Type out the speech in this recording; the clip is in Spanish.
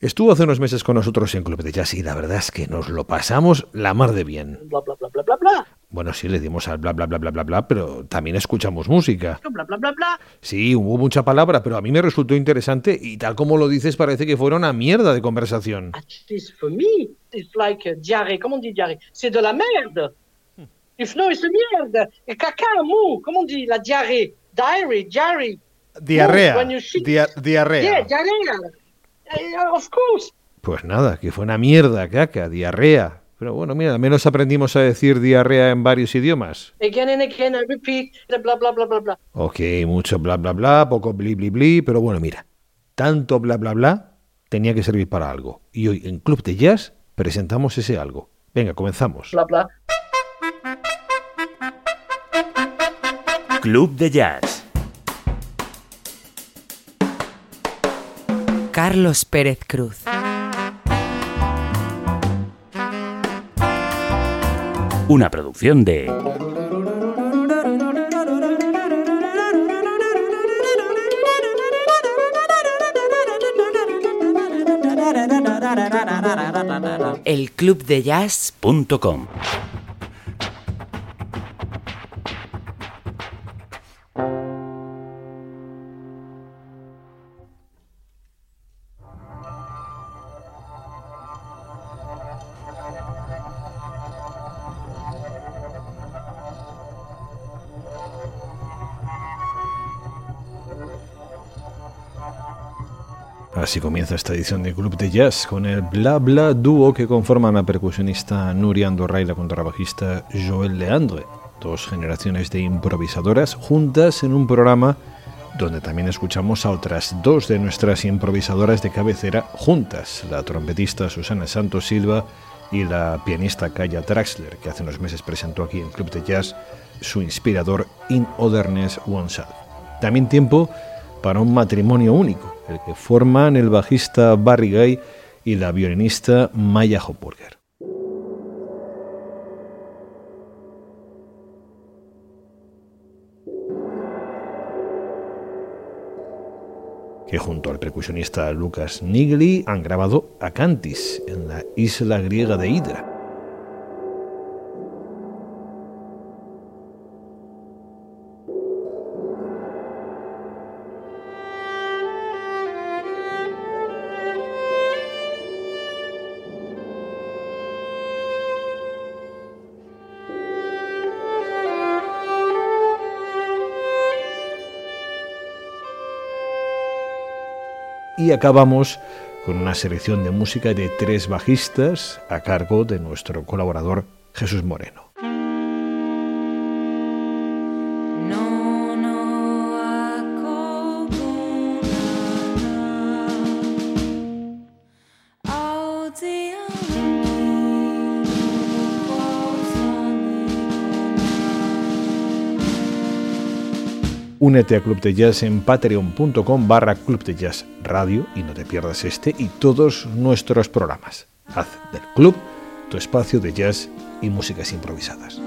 Estuvo hace unos meses con nosotros en Club de Jazz y la verdad es que nos lo pasamos la mar de bien. Bla, bla, bla, bla, bla, bla. Bueno, sí, le dimos al bla, bla, bla, bla, bla, bla, pero también escuchamos música. Bla, bla, bla, bla. Sí, hubo mucha palabra, pero a mí me resultó interesante y tal como lo dices parece que fuera una mierda de conversación. At least for me, it's like diarrhée. On dit diarrhée C'est de la merde. If no, c'est merde. Caca. Comment on dit la diarrhée Diarrhée, diarrhée. Diarrea. Diarrea. Yeah, diarrhea. Of course. Pues nada, que fue una mierda, caca, diarrea. Pero bueno, mira, al menos aprendimos a decir diarrea en varios idiomas. Again and again, I repeat. Bla, bla, bla, bla, bla. Ok, mucho bla bla bla, poco bli bli bli, pero bueno, mira, tanto bla bla bla tenía que servir para algo. Y hoy en Club de Jazz presentamos ese algo. Venga, comenzamos. Bla, bla. Club de Jazz. Carlos Pérez Cruz. Una producción de El Club de Jazz Así comienza esta edición de Club de Jazz con el bla bla dúo que conforman la percusionista Nuria Andorra y la contrabajista Joel Leandre, dos generaciones de improvisadoras juntas en un programa donde también escuchamos a otras dos de nuestras improvisadoras de cabecera juntas, la trompetista Susana Santos Silva y la pianista Kaya Traxler, que hace unos meses presentó aquí en Club de Jazz su inspirador In Otherness Oneself. También tiempo para un matrimonio único, el que forman el bajista Barry Gay y la violinista Maya Hopburger. que junto al percusionista Lucas Nigli han grabado Acantis en la isla griega de Hydra. Y acabamos con una selección de música de tres bajistas a cargo de nuestro colaborador Jesús Moreno. Únete a Club de Jazz en patreon.com barra Club de Jazz Radio y no te pierdas este y todos nuestros programas. Haz del club tu espacio de jazz y músicas improvisadas.